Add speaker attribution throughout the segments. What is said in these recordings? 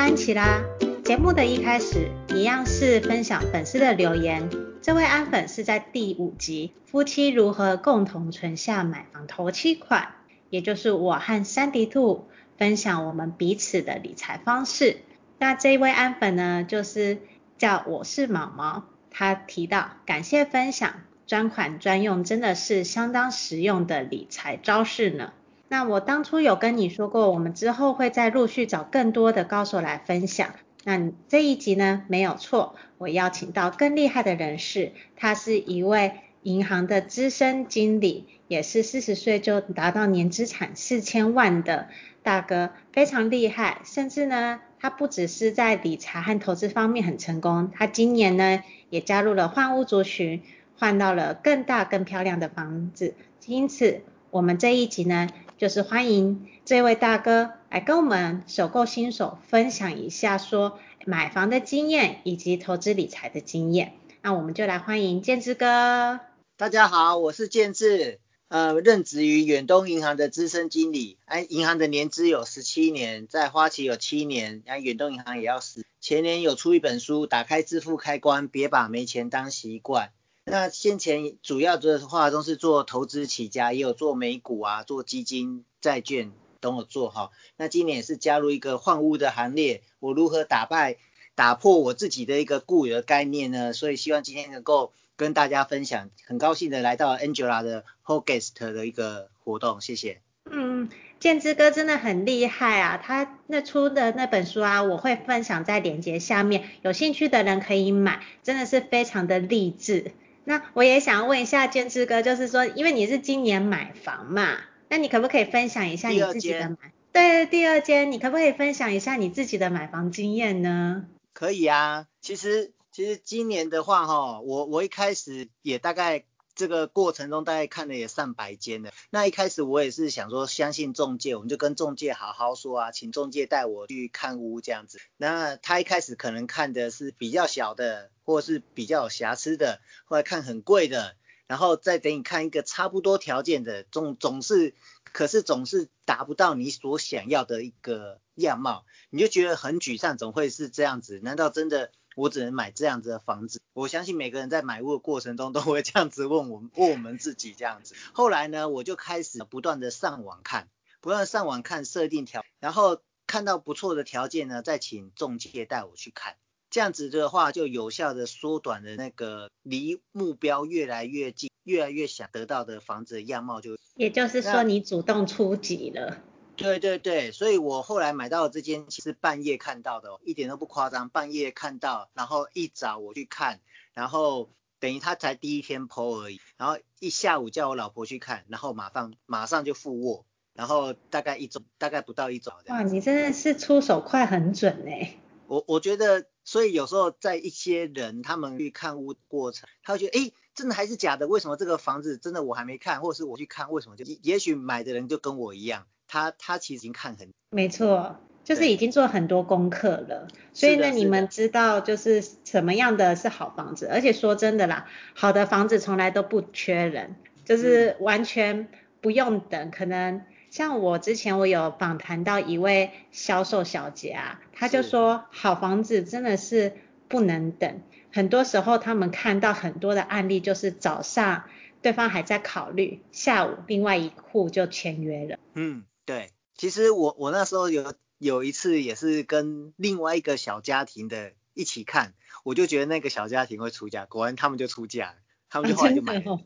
Speaker 1: 安琪拉。节目的一开始，一样是分享粉丝的留言。这位安粉是在第五集《夫妻如何共同存下买房头期款》，也就是我和珊迪兔分享我们彼此的理财方式。那这一位安粉呢，就是叫我是毛毛，他提到感谢分享，专款专用真的是相当实用的理财招式呢。那我当初有跟你说过，我们之后会再陆续找更多的高手来分享。那这一集呢，没有错，我邀请到更厉害的人士，他是一位银行的资深经理，也是四十岁就达到年资产四千万的大哥，非常厉害。甚至呢，他不只是在理财和投资方面很成功，他今年呢也加入了换屋族群，换到了更大更漂亮的房子。因此，我们这一集呢，就是欢迎这位大哥来跟我们首购新手分享一下，说买房的经验以及投资理财的经验。那我们就来欢迎建志哥。
Speaker 2: 大家好，我是建志，呃，任职于远东银行的资深经理。哎，银行的年资有十七年，在花旗有七年，然后远东银行也要十。前年有出一本书，打开致富开关，别把没钱当习惯。那先前主要的话都是做投资起家，也有做美股啊，做基金、债券等我做哈。那今年也是加入一个换屋的行列，我如何打败、打破我自己的一个固有的概念呢？所以希望今天能够跟大家分享，很高兴的来到 Angela 的 Podcast 的一个活动，谢谢。
Speaker 1: 嗯，建之哥真的很厉害啊，他那出的那本书啊，我会分享在链接下面，有兴趣的人可以买，真的是非常的励志。那我也想问一下建志哥，就是说，因为你是今年买房嘛，那你可不可以分享一下你自己的买？对，第二间，你可不可以分享一下你自己的买房经验呢？
Speaker 2: 可以啊，其实其实今年的话哈，我我一开始也大概。这个过程中大概看了也上百间了。那一开始我也是想说相信中介，我们就跟中介好好说啊，请中介带我去看屋这样子。那他一开始可能看的是比较小的，或是比较有瑕疵的，后来看很贵的，然后再等你看一个差不多条件的，总总是，可是总是达不到你所想要的一个样貌，你就觉得很沮丧，总会是这样子？难道真的？我只能买这样子的房子，我相信每个人在买屋的过程中都会这样子问我们，问我们自己这样子。后来呢，我就开始不断的上网看，不断上网看设定条，然后看到不错的条件呢，再请中介带我去看。这样子的话，就有效的缩短了那个离目标越来越近，越来越想得到的房子的样貌就。
Speaker 1: 也就是说，你主动出击了。
Speaker 2: 对对对，所以我后来买到的这间其实半夜看到的，一点都不夸张，半夜看到，然后一早我去看，然后等于他才第一天 po 而已，然后一下午叫我老婆去看，然后马上马上就付卧，然后大概一周，大概不到一周。
Speaker 1: 哇，你真的是出手快很准哎。
Speaker 2: 我我觉得，所以有时候在一些人他们去看屋过程，他会觉得，哎，真的还是假的？为什么这个房子真的我还没看，或者是我去看，为什么就也许买的人就跟我一样？他他其实已经看很，
Speaker 1: 没错，就是已经做很多功课了，所以呢，你们知道就是什么样的是好房子，而且说真的啦，好的房子从来都不缺人，就是完全不用等，嗯、可能像我之前我有访谈到一位销售小姐啊，她就说好房子真的是不能等，很多时候他们看到很多的案例就是早上对方还在考虑，下午另外一户就签约了，
Speaker 2: 嗯。对，其实我我那时候有有一次也是跟另外一个小家庭的一起看，我就觉得那个小家庭会出价，果然他们就出价，他们就后来就买了。
Speaker 1: 啊哦、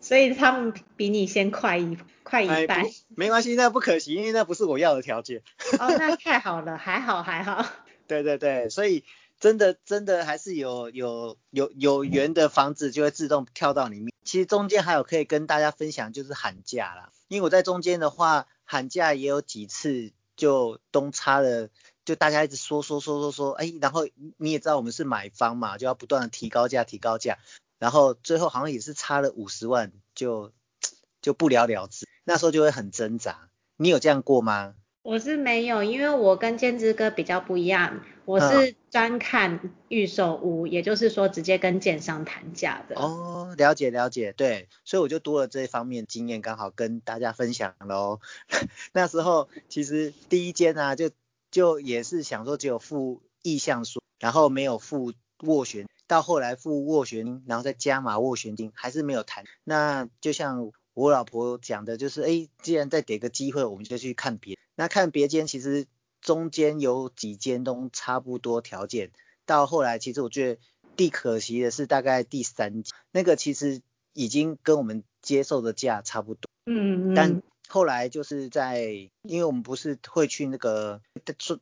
Speaker 1: 所以他们比你先快一快一半。
Speaker 2: 没关系，那不可惜，因为那不是我要的条件。
Speaker 1: 哦，那太好了，还好还好。
Speaker 2: 对对对，所以真的真的还是有有有有缘的房子就会自动跳到里面。其实中间还有可以跟大家分享，就是喊价啦，因为我在中间的话。寒假也有几次就东差了，就大家一直说说说说说，哎，然后你也知道我们是买方嘛，就要不断的提高价提高价，然后最后好像也是差了五十万就就不了了之，那时候就会很挣扎。你有这样过吗？
Speaker 1: 我是没有，因为我跟兼职哥比较不一样，我是专看预售屋，嗯、也就是说直接跟建商谈价的。
Speaker 2: 哦，了解了解，对，所以我就多了这方面经验，刚好跟大家分享喽。那时候其实第一间啊，就就也是想说只有付意向书，然后没有付斡旋，到后来付斡旋金，然后再加码斡旋金，还是没有谈。那就像我老婆讲的，就是哎，既然再给个机会，我们就去看别。那看别间，其实中间有几间都差不多条件。到后来，其实我觉得最可惜的是，大概第三间那个其实已经跟我们接受的价差不多。
Speaker 1: 嗯嗯。
Speaker 2: 但后来就是在，因为我们不是会去那个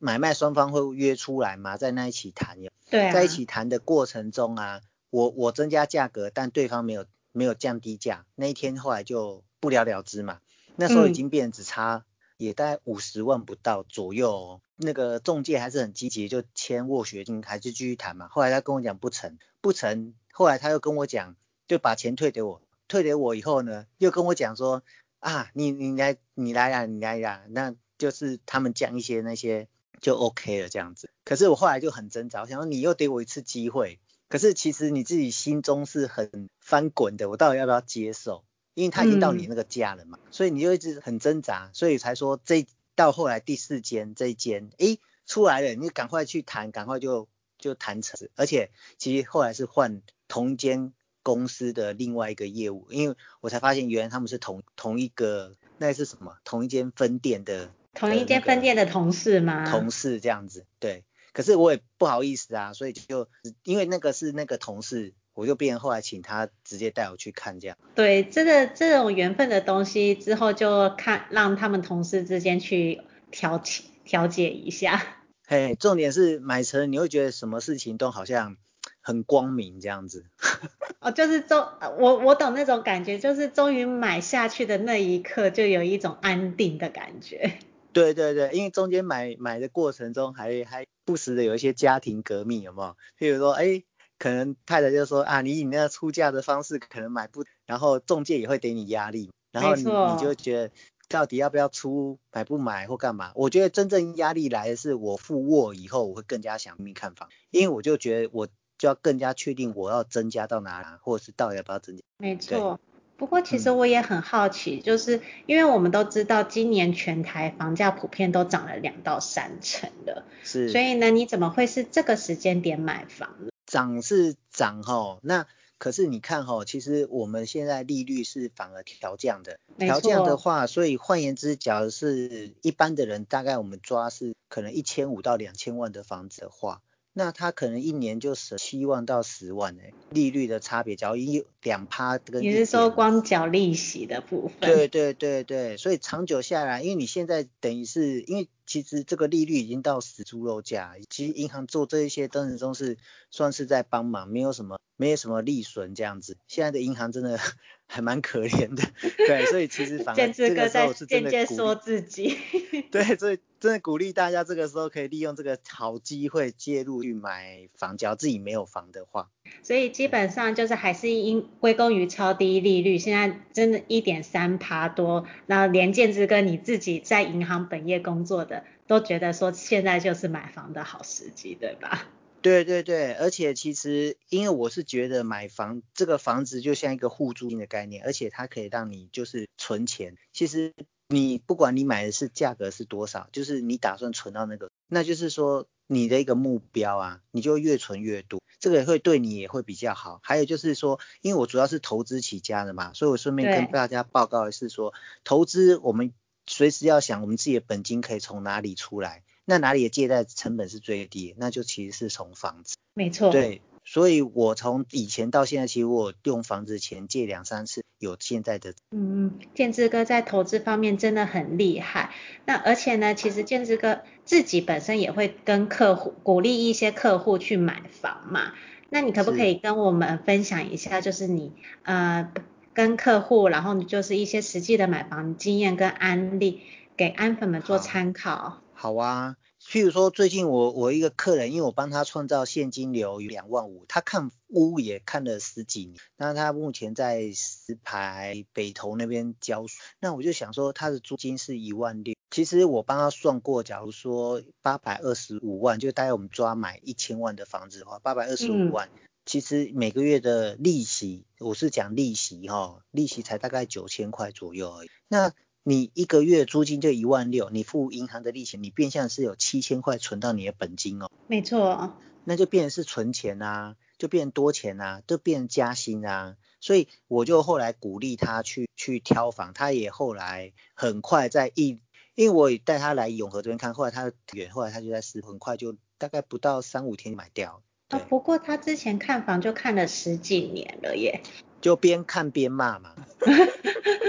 Speaker 2: 买卖双方会约出来嘛，在那一起谈。
Speaker 1: 对啊。
Speaker 2: 在一起谈的过程中啊，我我增加价格，但对方没有没有降低价，那一天后来就不了了之嘛。那时候已经变只差也大概五十万不到左右哦。那个中介还是很积极，就签斡旋金，还是继续谈嘛。后来他跟我讲不成，不成，后来他又跟我讲，就把钱退给我，退给我以后呢，又跟我讲说。啊，你你来你来呀，你来呀，那就是他们讲一些那些就 OK 了这样子。可是我后来就很挣扎，我想说你又给我一次机会，可是其实你自己心中是很翻滚的，我到底要不要接受？因为他已经到你那个家了嘛，嗯、所以你就一直很挣扎，所以才说这到后来第四间这一间，诶出来了，你赶快去谈，赶快就就谈成，而且其实后来是换同间。公司的另外一个业务，因为我才发现原来他们是同同一个，那是什么？同一间分店的，
Speaker 1: 同一间分店的同事吗？
Speaker 2: 同事这样子，对。可是我也不好意思啊，所以就因为那个是那个同事，我就变后来请他直接带我去看这样。
Speaker 1: 对，这个这种缘分的东西之后就看让他们同事之间去调解调解一下。
Speaker 2: 嘿，重点是买车，你会觉得什么事情都好像。很光明这样子，
Speaker 1: 哦，就是终我我懂那种感觉，就是终于买下去的那一刻，就有一种安定的感觉。
Speaker 2: 对对对，因为中间买买的过程中还还不时的有一些家庭革命，有没有？譬如说，哎，可能太太就说啊，你以那个出价的方式可能买不，然后中介也会给你压力，然后你你就觉得到底要不要出，买不买或干嘛？我觉得真正压力来的是我付卧以后，我会更加想命看房，因为我就觉得我。就要更加确定我要增加到哪里，或者是到底要不要增加。
Speaker 1: 没错，不过其实我也很好奇，嗯、就是因为我们都知道今年全台房价普遍都涨了两到三成的，
Speaker 2: 是，
Speaker 1: 所以呢，你怎么会是这个时间点买房呢？
Speaker 2: 涨是涨哈，那可是你看哈，其实我们现在利率是反而调降的，调降的话，所以换言之，假如是一般的人，大概我们抓是可能一千五到两千万的房子的话。那他可能一年就省七万到十万诶，利率的差别，假如一两趴跟
Speaker 1: 你是说光缴利息的部分？
Speaker 2: 对对对对，所以长久下来，因为你现在等于是因为。其实这个利率已经到死猪肉价，其实银行做这一些当然都是算是在帮忙，没有什么没有什么利损这样子。现在的银行真的 还蛮可怜的，对，所以其实反而 这个时候是真的鼓励
Speaker 1: 说自己，
Speaker 2: 对，所以真的鼓励大家这个时候可以利用这个好机会介入去买房，只要自己没有房的话。
Speaker 1: 所以基本上就是还是因归功于超低利率，现在真的一点三趴多，那连建之哥你自己在银行本业工作的都觉得说现在就是买房的好时机，对吧？
Speaker 2: 对对对，而且其实因为我是觉得买房这个房子就像一个互助金的概念，而且它可以让你就是存钱。其实你不管你买的是价格是多少，就是你打算存到那个，那就是说你的一个目标啊，你就越存越多。这个也会对你也会比较好，还有就是说，因为我主要是投资起家的嘛，所以我顺便跟大家报告的是说，投资我们随时要想我们自己的本金可以从哪里出来，那哪里的借贷成本是最低，那就其实是从房子。
Speaker 1: 没错。
Speaker 2: 对，所以我从以前到现在，其实我用房子钱借两三次，有现在的。
Speaker 1: 嗯嗯，建志哥在投资方面真的很厉害，那而且呢，其实建志哥。自己本身也会跟客户鼓励一些客户去买房嘛，那你可不可以跟我们分享一下，就是你呃跟客户，然后你就是一些实际的买房经验跟案例，给安粉们做参考。
Speaker 2: 好，好啊。譬如说，最近我我一个客人，因为我帮他创造现金流有两万五，他看屋也看了十几年，那他目前在石牌北投那边教书，那我就想说他的租金是一万六，其实我帮他算过，假如说八百二十五万，就大概我们抓买一千万的房子的话，八百二十五万，嗯、其实每个月的利息，我是讲利息哈，利息才大概九千块左右而已，那。你一个月租金就一万六，你付银行的利息，你变相是有七千块存到你的本金哦。
Speaker 1: 没错。
Speaker 2: 那就变成是存钱啊，就变多钱啊，就变加薪啊。所以我就后来鼓励他去去挑房，他也后来很快在一，因为我也带他来永和这边看，后来他远，后来他就在十，很快就大概不到三五天就买掉。
Speaker 1: 啊，不过他之前看房就看了十几年了耶。
Speaker 2: 就边看边骂嘛。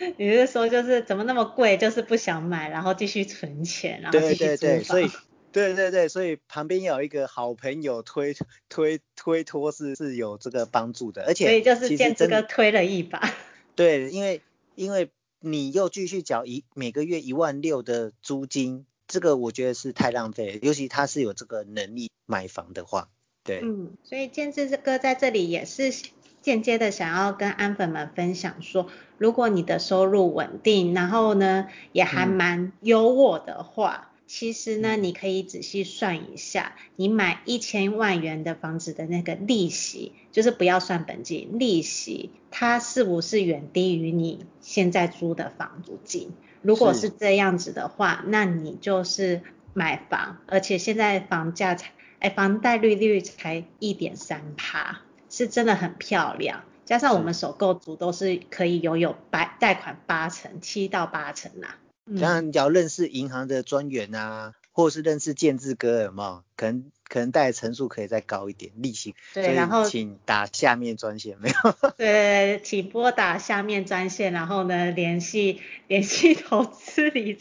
Speaker 1: 你是说就是怎么那么贵，就是不想买，然后继续存钱，然后继续。对对对，
Speaker 2: 所以对对对，所以旁边有一个好朋友推推推脱是是有这个帮助的，而且
Speaker 1: 所以就是建志哥推了一把。
Speaker 2: 对，因为因为你又继续缴一每个月一万六的租金，这个我觉得是太浪费了，尤其他是有这个能力买房的话，对。
Speaker 1: 嗯，所以建志哥在这里也是。间接的想要跟安粉们分享说，如果你的收入稳定，然后呢也还蛮优渥的话，嗯、其实呢你可以仔细算一下，你买一千万元的房子的那个利息，就是不要算本金，利息它是不是远低于你现在租的房租金？如果是这样子的话，那你就是买房，而且现在房价才，哎，房贷利率才一点三趴。是真的很漂亮，加上我们首购族都是可以拥有贷贷款八成，七到八成啦、啊。
Speaker 2: 当然，你要认识银行的专员啊，或者是认识建志哥，有没有？可能可能贷的成数可以再高一点，利息。
Speaker 1: 对，然后
Speaker 2: 请打下面专线，没有？
Speaker 1: 对，请拨打下面专线，然后呢联系联系投资理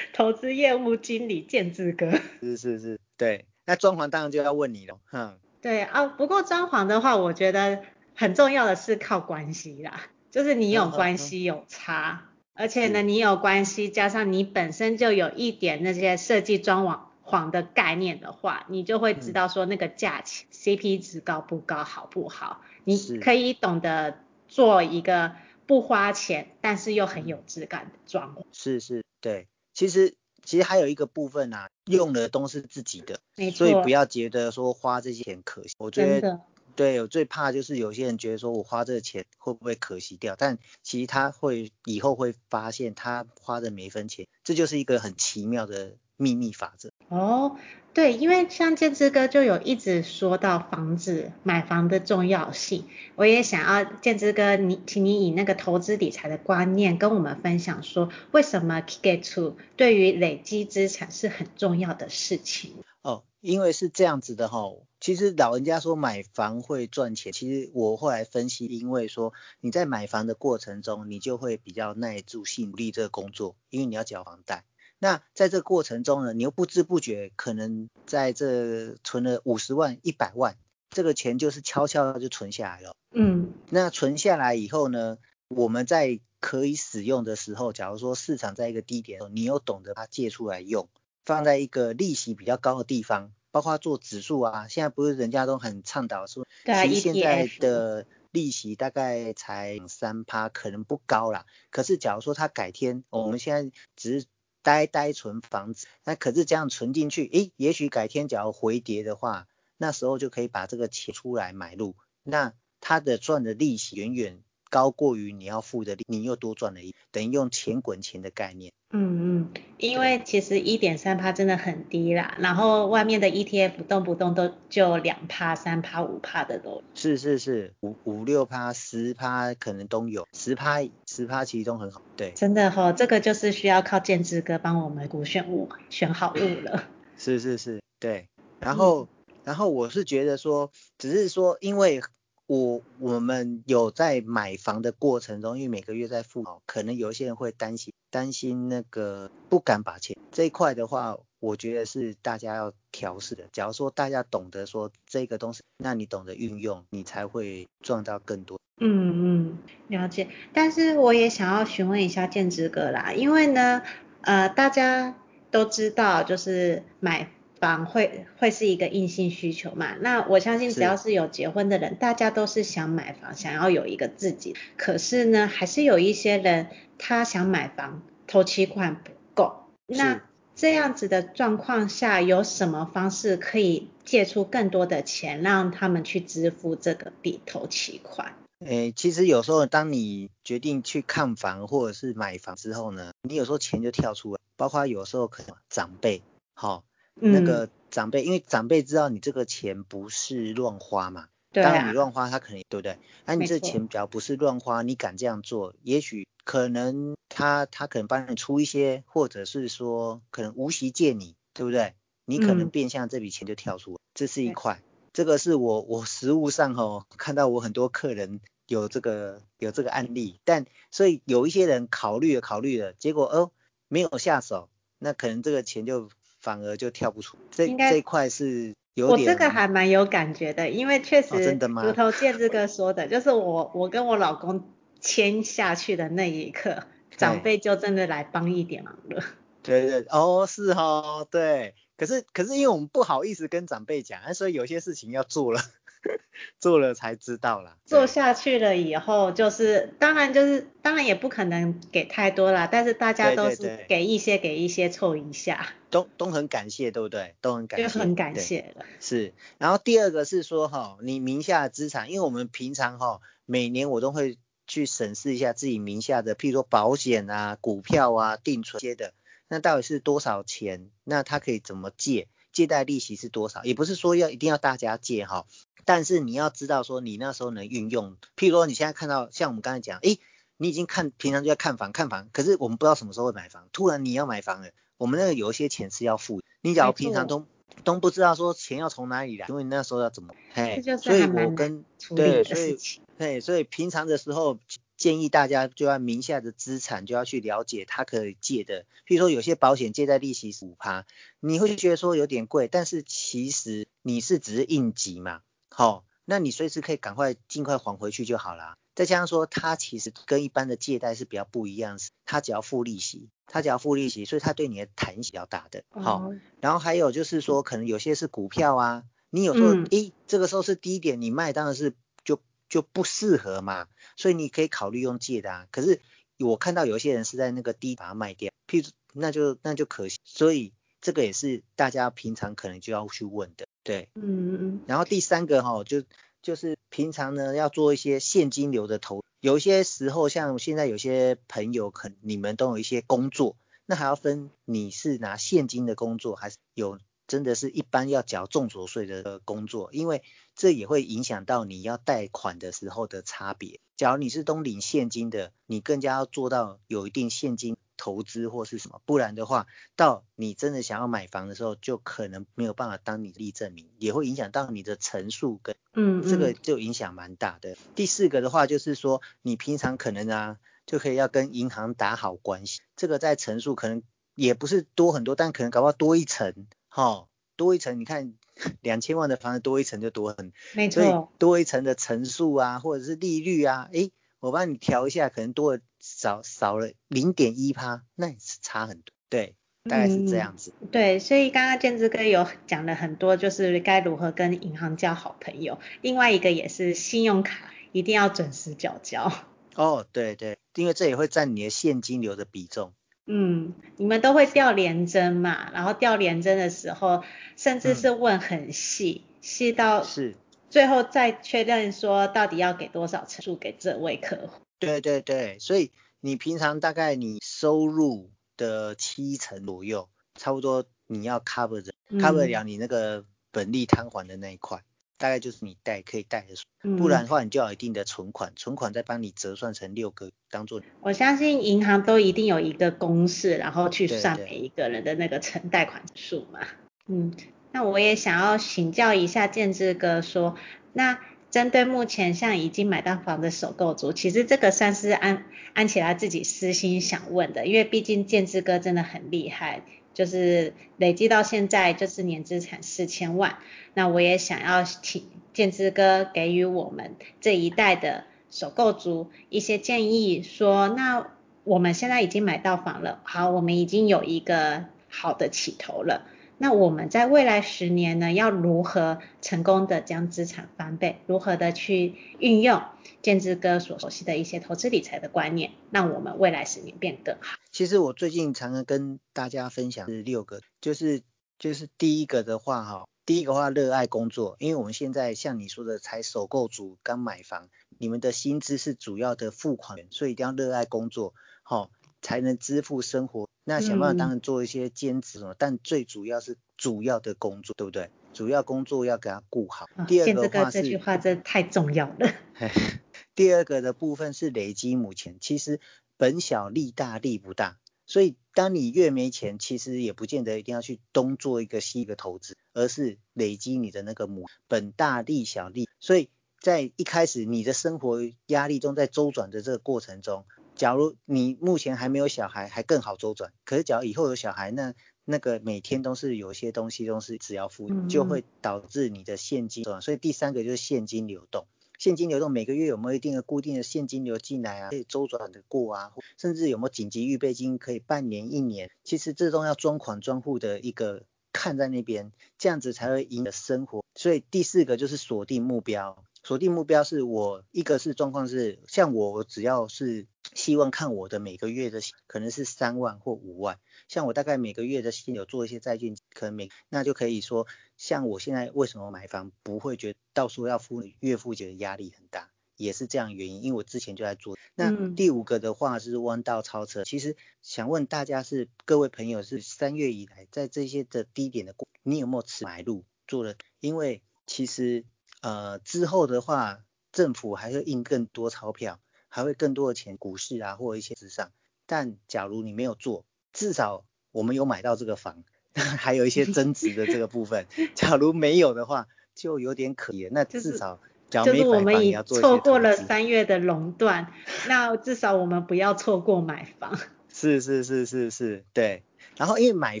Speaker 1: 投资业务经理建志哥。
Speaker 2: 是是是，对。那装潢当然就要问你了，哼。
Speaker 1: 对啊，不过装潢的话，我觉得很重要的是靠关系啦，就是你有关系有差，而且呢，你有关系加上你本身就有一点那些设计装潢的概念的话，你就会知道说那个价钱 CP 值高不高，好不好？你可以懂得做一个不花钱，但是又很有质感的装潢。
Speaker 2: 是是，对，其实。其实还有一个部分啊，用的都是自己的，所以不要觉得说花这些钱可惜。我觉得，对，我最怕就是有些人觉得说我花这个钱会不会可惜掉，但其实他会以后会发现他花的每一分钱，这就是一个很奇妙的秘密法则。
Speaker 1: 哦。对，因为像建之哥就有一直说到房子买房的重要性，我也想要建之哥你，请你以那个投资理财的观念跟我们分享说，为什么 get to 对于累积资产是很重要的事情。
Speaker 2: 哦，因为是这样子的哈、哦，其实老人家说买房会赚钱，其实我后来分析，因为说你在买房的过程中，你就会比较耐住性努力这个工作，因为你要缴房贷。那在这个过程中呢，你又不知不觉可能在这存了五十万、一百万，这个钱就是悄悄的就存下来了。
Speaker 1: 嗯。
Speaker 2: 那存下来以后呢，我们在可以使用的时候，假如说市场在一个低点，你又懂得它借出来用，放在一个利息比较高的地方，包括做指数啊，现在不是人家都很倡导说，其实现在的利息大概才三趴，可能不高啦。可是假如说它改天，我们现在只是。呆呆存房子，那可是这样存进去，诶，也许改天只要回跌的话，那时候就可以把这个钱出来买入，那它的赚的利息远远高过于你要付的利，你又多赚了一，等于用钱滚钱的概念。
Speaker 1: 嗯嗯，因为其实一点三趴真的很低啦，然后外面的 ETF 动不动都就两趴、三趴、五趴的都。
Speaker 2: 是是是，五五六趴、十趴可能都有，十趴十趴其实都很好。对，
Speaker 1: 真的哈、哦，这个就是需要靠建志哥帮我们股选物选好物了。
Speaker 2: 是是是，对。然后、嗯、然后我是觉得说，只是说因为。我我们有在买房的过程中，因为每个月在付，可能有些人会担心担心那个不敢把钱这一块的话，我觉得是大家要调试的。假如说大家懂得说这个东西，那你懂得运用，你才会赚到更多。
Speaker 1: 嗯嗯，了解。但是我也想要询问一下建之哥啦，因为呢，呃，大家都知道就是买。房会会是一个硬性需求嘛？那我相信只要是有结婚的人，大家都是想买房，想要有一个自己。可是呢，还是有一些人他想买房，头期款不够。那这样子的状况下，有什么方式可以借出更多的钱，让他们去支付这个底头期款？
Speaker 2: 诶，其实有时候当你决定去看房或者是买房之后呢，你有时候钱就跳出来，包括有时候可能长辈，好、哦，那个长辈，嗯、因为长辈知道你这个钱不是乱花嘛，对啊、当然你乱花他可能对不对？那、啊、你这钱只要不是乱花，你敢这样做，也许可能他他可能帮你出一些，或者是说可能无息借你，对不对？你可能变相这笔钱就跳出这是一块，这个是我我实物上哦看到我很多客人。有这个有这个案例，但所以有一些人考虑了考虑了，结果哦没有下手，那可能这个钱就反而就跳不出。这这一块是有点。
Speaker 1: 我这个还蛮有感觉的，因为确实，哦、真的吗？如头建志哥说的，就是我我跟我老公签下去的那一刻，长辈就真的来帮一点忙了。
Speaker 2: 对对哦是哦对，可是可是因为我们不好意思跟长辈讲，所以有些事情要做了。做了才知道啦，
Speaker 1: 做下去了以后，就是当然就是当然也不可能给太多啦，但是大家都是给一些给一些凑一下，
Speaker 2: 都都很感谢，对不对？都很感谢，
Speaker 1: 就很感谢了。
Speaker 2: 是，然后第二个是说哈，你名下的资产，因为我们平常哈每年我都会去审视一下自己名下的，譬如说保险啊、股票啊、定存些的，那到底是多少钱？那他可以怎么借？借贷利息是多少？也不是说要一定要大家借哈。但是你要知道说你那时候能运用，譬如说你现在看到像我们刚才讲，诶，你已经看平常就在看房看房，可是我们不知道什么时候会买房，突然你要买房了，我们那个有一些钱是要付，你假如平常都都不知道说钱要从哪里来，因为那时候要怎么，嘿，所以我跟对，所以对，所以平常的时候建议大家就要名下的资产就要去了解他可以借的，譬如说有些保险借贷利息是五趴，你会觉得说有点贵，但是其实你是只是应急嘛。好、哦，那你随时可以赶快尽快还回去就好啦。再加上说，它其实跟一般的借贷是比较不一样，它只要付利息，它只要付利息，所以它对你的弹性比较大的。好、哦，然后还有就是说，可能有些是股票啊，你有时候，诶、嗯，这个时候是低点，你卖当然是就就不适合嘛，所以你可以考虑用借的啊。可是我看到有些人是在那个低把它卖掉，譬如那就那就可惜，所以这个也是大家平常可能就要去问的。对，嗯嗯嗯，然后第三个哈、哦，就就是平常呢要做一些现金流的投，有一些时候像现在有些朋友可你们都有一些工作，那还要分你是拿现金的工作，还是有真的是一般要缴重所税的工作，因为这也会影响到你要贷款的时候的差别。假如你是都领现金的，你更加要做到有一定现金。投资或是什么，不然的话，到你真的想要买房的时候，就可能没有办法当你的利证明，也会影响到你的层数跟，嗯，这个就影响蛮大的。第四个的话，就是说你平常可能啊，就可以要跟银行打好关系，这个在层数可能也不是多很多，但可能搞不好多一层，哈，多一层，你看两千万的房子多一层就多很，没错，所以多一层的层数啊，或者是利率啊，诶。我帮你调一下，可能多了少少了零点一趴，那也是差很多。对，大概是这样子。
Speaker 1: 嗯、对，所以刚刚建志哥有讲了很多，就是该如何跟银行交好朋友。另外一个也是信用卡一定要准时缴交。
Speaker 2: 哦，对对，因为这也会占你的现金流的比重。
Speaker 1: 嗯，你们都会调联征嘛？然后调联征的时候，甚至是问很细，细、嗯、到是。最后再确认说到底要给多少成数给这位客户。
Speaker 2: 对对对，所以你平常大概你收入的七成左右，差不多你要 cover 的、嗯、cover 了你那个本利摊还的那一块，大概就是你贷可以贷的数。嗯、不然的话，你就要有一定的存款，存款再帮你折算成六个当做。
Speaker 1: 我相信银行都一定有一个公式，然后去算每一个人的那个存贷款数嘛。嗯。那我也想要请教一下建志哥说，那针对目前像已经买到房的首购族，其实这个算是安安琪拉自己私心想问的，因为毕竟建志哥真的很厉害，就是累积到现在就是年资产四千万。那我也想要请建志哥给予我们这一代的首购族一些建议，说那我们现在已经买到房了，好，我们已经有一个好的起头了。那我们在未来十年呢，要如何成功的将资产翻倍？如何的去运用建志哥所熟悉的一些投资理财的观念，让我们未来十年变更好？
Speaker 2: 其实我最近常常跟大家分享是六个，就是就是第一个的话哈，第一个话，热爱工作，因为我们现在像你说的，才首购族刚买房，你们的薪资是主要的付款，所以一定要热爱工作，好、哦，才能支付生活。那想办法当然做一些兼职什么，嗯、但最主要是主要的工作，对不对？主要工作要给他顾好。哦、第二个话是，
Speaker 1: 这句话真的太重要了。
Speaker 2: 第二个的部分是累积母钱，其实本小利大利不大。所以，当你越没钱，其实也不见得一定要去东做一个西一个投资，而是累积你的那个母本大利小利。所以在一开始你的生活压力中在周转的这个过程中，假如你目前还没有小孩，还更好周转。可是，假如以后有小孩，那那个每天都是有些东西都是只要付，就会导致你的现金。所以第三个就是现金流动。现金流动每个月有没有一定的固定的现金流进来啊？可以周转的过啊，甚至有没有紧急预备金可以半年一年？其实这都要专款专户的一个看在那边，这样子才会赢得生活。所以第四个就是锁定目标。锁定目标是我一个是状况是，像我只要是希望看我的每个月的可能是三万或五万，像我大概每个月的现有做一些债券，可能每那就可以说，像我现在为什么买房不会觉得到时候要付月付觉得压力很大，也是这样原因，因为我之前就在做。那第五个的话是弯道超车，其实想问大家是各位朋友是三月以来在这些的低点的过，你有没有持买入做了？因为其实。呃，之后的话，政府还会印更多钞票，还会更多的钱，股市啊，或者一些资上。但假如你没有做，至少我们有买到这个房，还有一些增值的这个部分。假如没有的话，就有点可怜。那至少。
Speaker 1: 就是我们已错过了三月的垄断，那至少我们不要错过买房。
Speaker 2: 是是是是是，对。然后因为买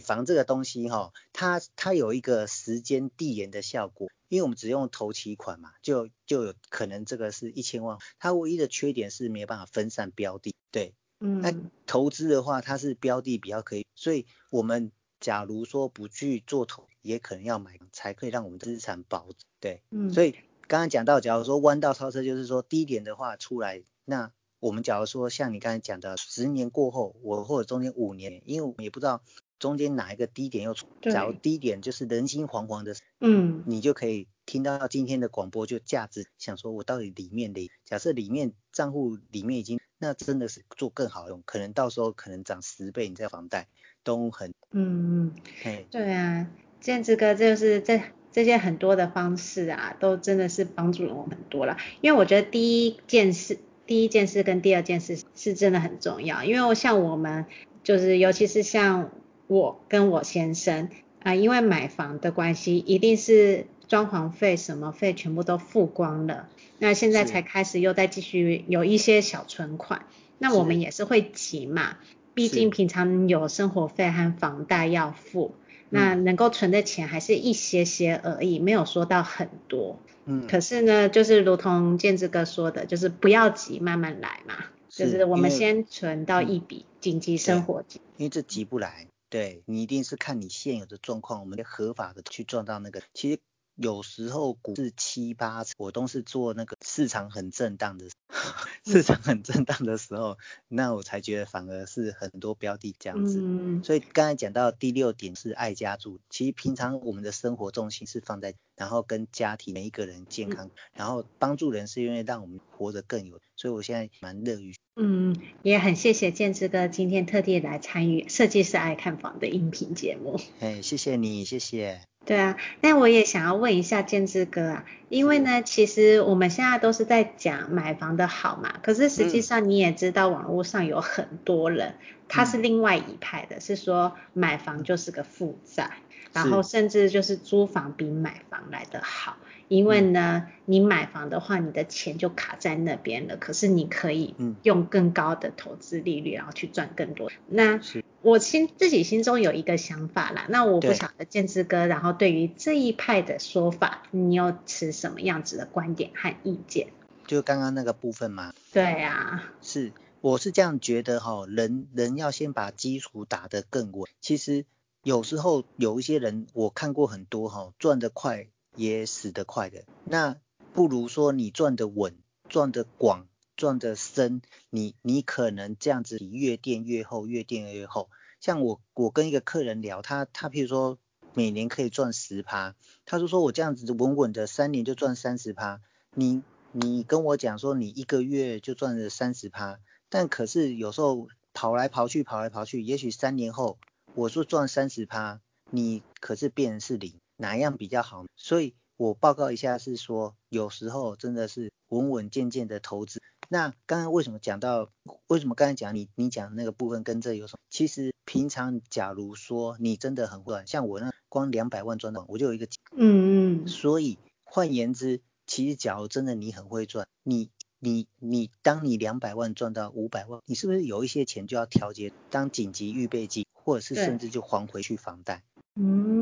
Speaker 2: 房这个东西哈，它它有一个时间递延的效果。因为我们只用投期款嘛，就就有可能这个是一千万，它唯一的缺点是没有办法分散标的，对，嗯，那投资的话，它是标的比较可以，所以我们假如说不去做投，也可能要买，才可以让我们资产保值，对，嗯，所以刚刚讲到，假如说弯道超车，就是说低点的话出来，那我们假如说像你刚才讲的，十年过后，我或者中间五年，因为我们也不知道。中间哪一个低点又出？假如低点就是人心惶惶的，嗯，你就可以听到今天的广播，就价值想说，我到底里面的，假设里面账户里面已经，那真的是做更好用，可能到时候可能涨十倍，你在房贷都很，嗯嗯，
Speaker 1: 嘿对啊，建志哥就是这这些很多的方式啊，都真的是帮助了我很多了，因为我觉得第一件事，第一件事跟第二件事是真的很重要，因为我像我们就是尤其是像。我跟我先生啊、呃，因为买房的关系，一定是装潢费什么费全部都付光了，那现在才开始又再继续有一些小存款，那我们也是会急嘛，毕竟平常有生活费和房贷要付，是那能够存的钱还是一些些而已，没有说到很多。嗯，可是呢，就是如同建志哥说的，就是不要急，慢慢来嘛，是就是我们先存到一笔紧急生活金，
Speaker 2: 因为这急不来。对，你一定是看你现有的状况，我们得合法的去赚到那个。其实有时候股市七八成，我都是做那个市场很震荡的，市场很震荡的时候，那我才觉得反而是很多标的这样子。嗯。所以刚才讲到第六点是爱家族，其实平常我们的生活重心是放在，然后跟家庭每一个人健康，然后帮助人是因为让我们活得更有，所以我现在蛮乐于。
Speaker 1: 嗯，也很谢谢建志哥今天特地来参与设计师爱看房的音频节目。
Speaker 2: 哎，谢谢你，谢谢。
Speaker 1: 对啊，那我也想要问一下建志哥啊，因为呢，其实我们现在都是在讲买房的好嘛，可是实际上你也知道，网络上有很多人，嗯、他是另外一派的，是说买房就是个负债，然后甚至就是租房比买房来的好。因为呢，你买房的话，你的钱就卡在那边了。可是你可以用更高的投资利率，然后去赚更多。那我心自己心中有一个想法啦。那我不晓得建志哥，然后对于这一派的说法，你有持什么样子的观点和意见？
Speaker 2: 就刚刚那个部分嘛。
Speaker 1: 对啊。
Speaker 2: 是，我是这样觉得哈，人人要先把基础打得更稳。其实有时候有一些人，我看过很多哈，赚得快。也死得快的，那不如说你赚得稳，赚得广，赚得深，你你可能这样子越垫越厚，越垫越厚。像我我跟一个客人聊，他他譬如说每年可以赚十趴，他就说我这样子稳稳的三年就赚三十趴，你你跟我讲说你一个月就赚了三十趴，但可是有时候跑来跑去跑来跑去，也许三年后我说赚三十趴，你可是变成是零，哪一样比较好？所以我报告一下是说，有时候真的是稳稳健健的投资。那刚刚为什么讲到？为什么刚才讲你你讲那个部分跟这有什么？其实平常假如说你真的很会，像我那光两百万赚到，我就有一个
Speaker 1: 嗯嗯。
Speaker 2: 所以换言之，其实假如真的你很会赚，你你你当你两百万赚到五百万，你是不是有一些钱就要调节当紧急预备金，或者是甚至就还回去房贷？
Speaker 1: 嗯，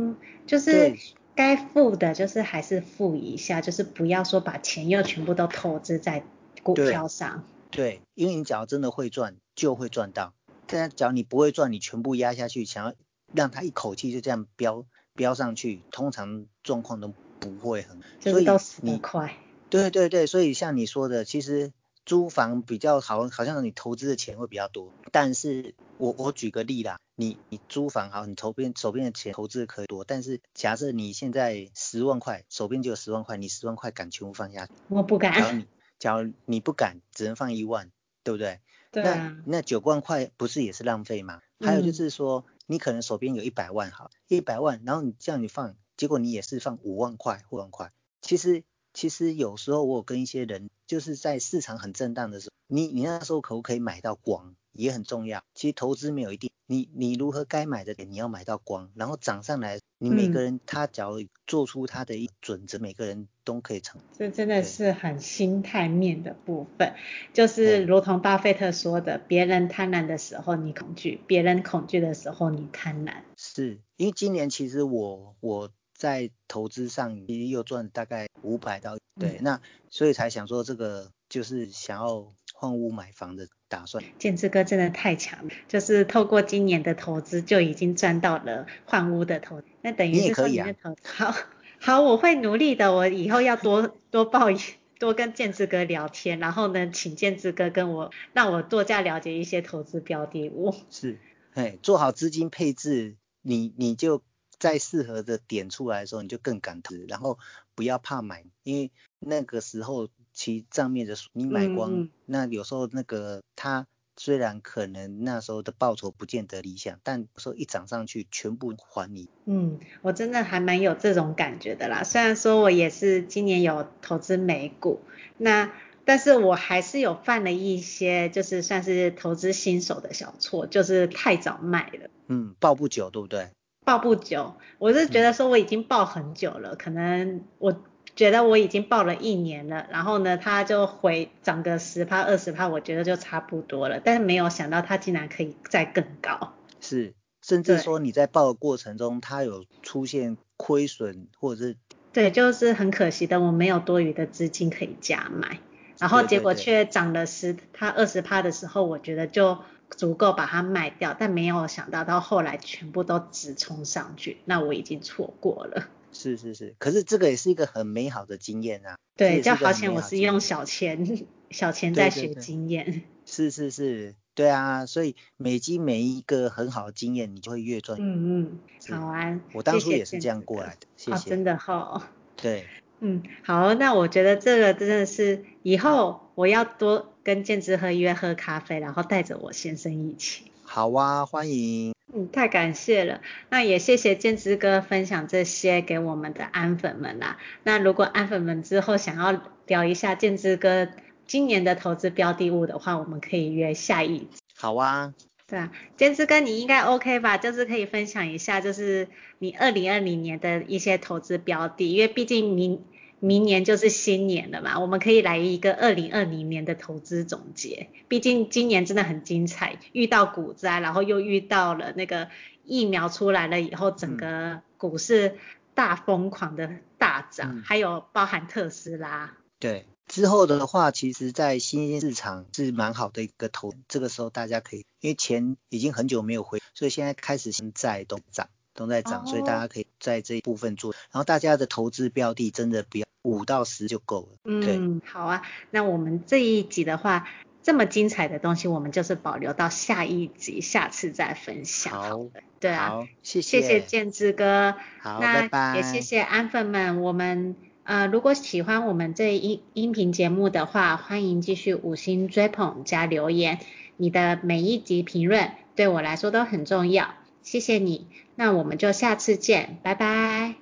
Speaker 1: 就是该付的，就是还是付一下，就是不要说把钱又全部都投资在。股票上
Speaker 2: 对，对，因为你只要真的会赚，就会赚到。但是，假如你不会赚，你全部压下去，想要让它一口气就这样飙飙上去，通常状况都不会很。
Speaker 1: 就是都死得快。
Speaker 2: 对对对，所以像你说的，其实租房比较好，好像你投资的钱会比较多。但是我我举个例啦，你你租房好，你投边手边的钱投资可以多，但是假设你现在十万块，手边就有十万块，你十万块敢全部放下去？
Speaker 1: 我不敢。
Speaker 2: 假如你不敢，只能放一万，对不对？
Speaker 1: 对啊。
Speaker 2: 那那九万块不是也是浪费吗？嗯。还有就是说，你可能手边有一百万，好，一百万，然后你这样你放，结果你也是放五万块、五万块。其实其实有时候我有跟一些人，就是在市场很震荡的时候，你你那时候可不可以买到光？也很重要。其实投资没有一定，你你如何该买的点你要买到光，然后涨上来，你每个人他只要做出他的一准则，每个人都可以成。
Speaker 1: 这真的是很心态面的部分，就是如同巴菲特说的，别人贪婪的时候你恐惧，别人恐惧的时候你贪婪。
Speaker 2: 是因为今年其实我我在投资上其实又赚大概五百到，对，那所以才想说这个就是想要。换屋买房的打算，
Speaker 1: 建志哥真的太强了，就是透过今年的投资就已经赚到了换屋的投资，那等于是说你的投资、啊、好，好，我会努力的，我以后要多多报一多跟建志哥聊天，然后呢，请建志哥跟我让我多加了解一些投资标的物。
Speaker 2: 是，哎，做好资金配置，你你就在适合的点出来的时候，你就更敢投，然后不要怕买，因为那个时候。其账面的你买光，嗯，那有时候那个它虽然可能那时候的报酬不见得理想，但有时候一涨上去全部还你。
Speaker 1: 嗯，我真的还蛮有这种感觉的啦。虽然说我也是今年有投资美股，那但是我还是有犯了一些就是算是投资新手的小错，就是太早卖了。
Speaker 2: 嗯，抱不久，对不对？
Speaker 1: 抱不久，我是觉得说我已经抱很久了，嗯，可能我。觉得我已经报了一年了，然后呢，它就回涨个十趴二十趴，我觉得就差不多了。但是没有想到它竟然可以再更高。
Speaker 2: 是，甚至说你在报的过程中，它有出现亏损或者是。
Speaker 1: 对，就是很可惜的，我没有多余的资金可以加买，然后结果却涨了十它二十趴的时候，我觉得就足够把它卖掉，但没有想到到后来全部都直冲上去，那我已经错过了。
Speaker 2: 是是是，可是这个也是一个很美好的经验啊。
Speaker 1: 对，就好像我是用小钱，小钱在学经验。对对对。是
Speaker 2: 是是，对啊，所以每积每一个很好的经验，你就会越赚。
Speaker 1: 嗯嗯，好啊。
Speaker 2: 我当初也是这样过来的，谢谢。
Speaker 1: 哦，真的好。
Speaker 2: 对。
Speaker 1: 嗯，好，那我觉得这个真的是以后我要多跟建志喝约喝咖啡，然后带着我先生一起。
Speaker 2: 好啊，欢迎。
Speaker 1: 嗯，太感谢了。那也谢谢建之哥分享这些给我们的安粉们啦。那如果安粉们之后想要聊一下建之哥今年的投资标的物的话，我们可以约下一集。
Speaker 2: 好啊。
Speaker 1: 对啊，建之哥你应该 OK 吧？就是可以分享一下，就是你二零二零年的一些投资标的，因为毕竟明明年就是新年了嘛，我们可以来一个二零二零年的投资总结。毕竟今年真的很精彩，遇到股灾，然后又遇到了那个疫苗出来了以后，整个股市大疯狂的大涨，嗯，还有包含特斯拉。
Speaker 2: 对。之后的话，其实，在新兴市场是蛮好的一个投，这个时候大家可以，因为钱已经很久没有回，所以现在开始现在都涨，都在涨，所以大家可以在这一部分做。然后大家的投资标的真的不要五到十就够了。
Speaker 1: 嗯，好啊，那我们这一集的话，这么精彩的东西，我们就是保留到下一集，下次再分享。
Speaker 2: 好，
Speaker 1: 对啊，
Speaker 2: 谢谢，
Speaker 1: 谢谢建志哥。
Speaker 2: 好，
Speaker 1: 那
Speaker 2: 拜拜。
Speaker 1: 也谢谢安粉们，我们呃如果喜欢我们这音音频节目的话，欢迎继续五星追捧加留言，你的每一集评论对我来说都很重要，谢谢你。那我们就下次见，拜拜。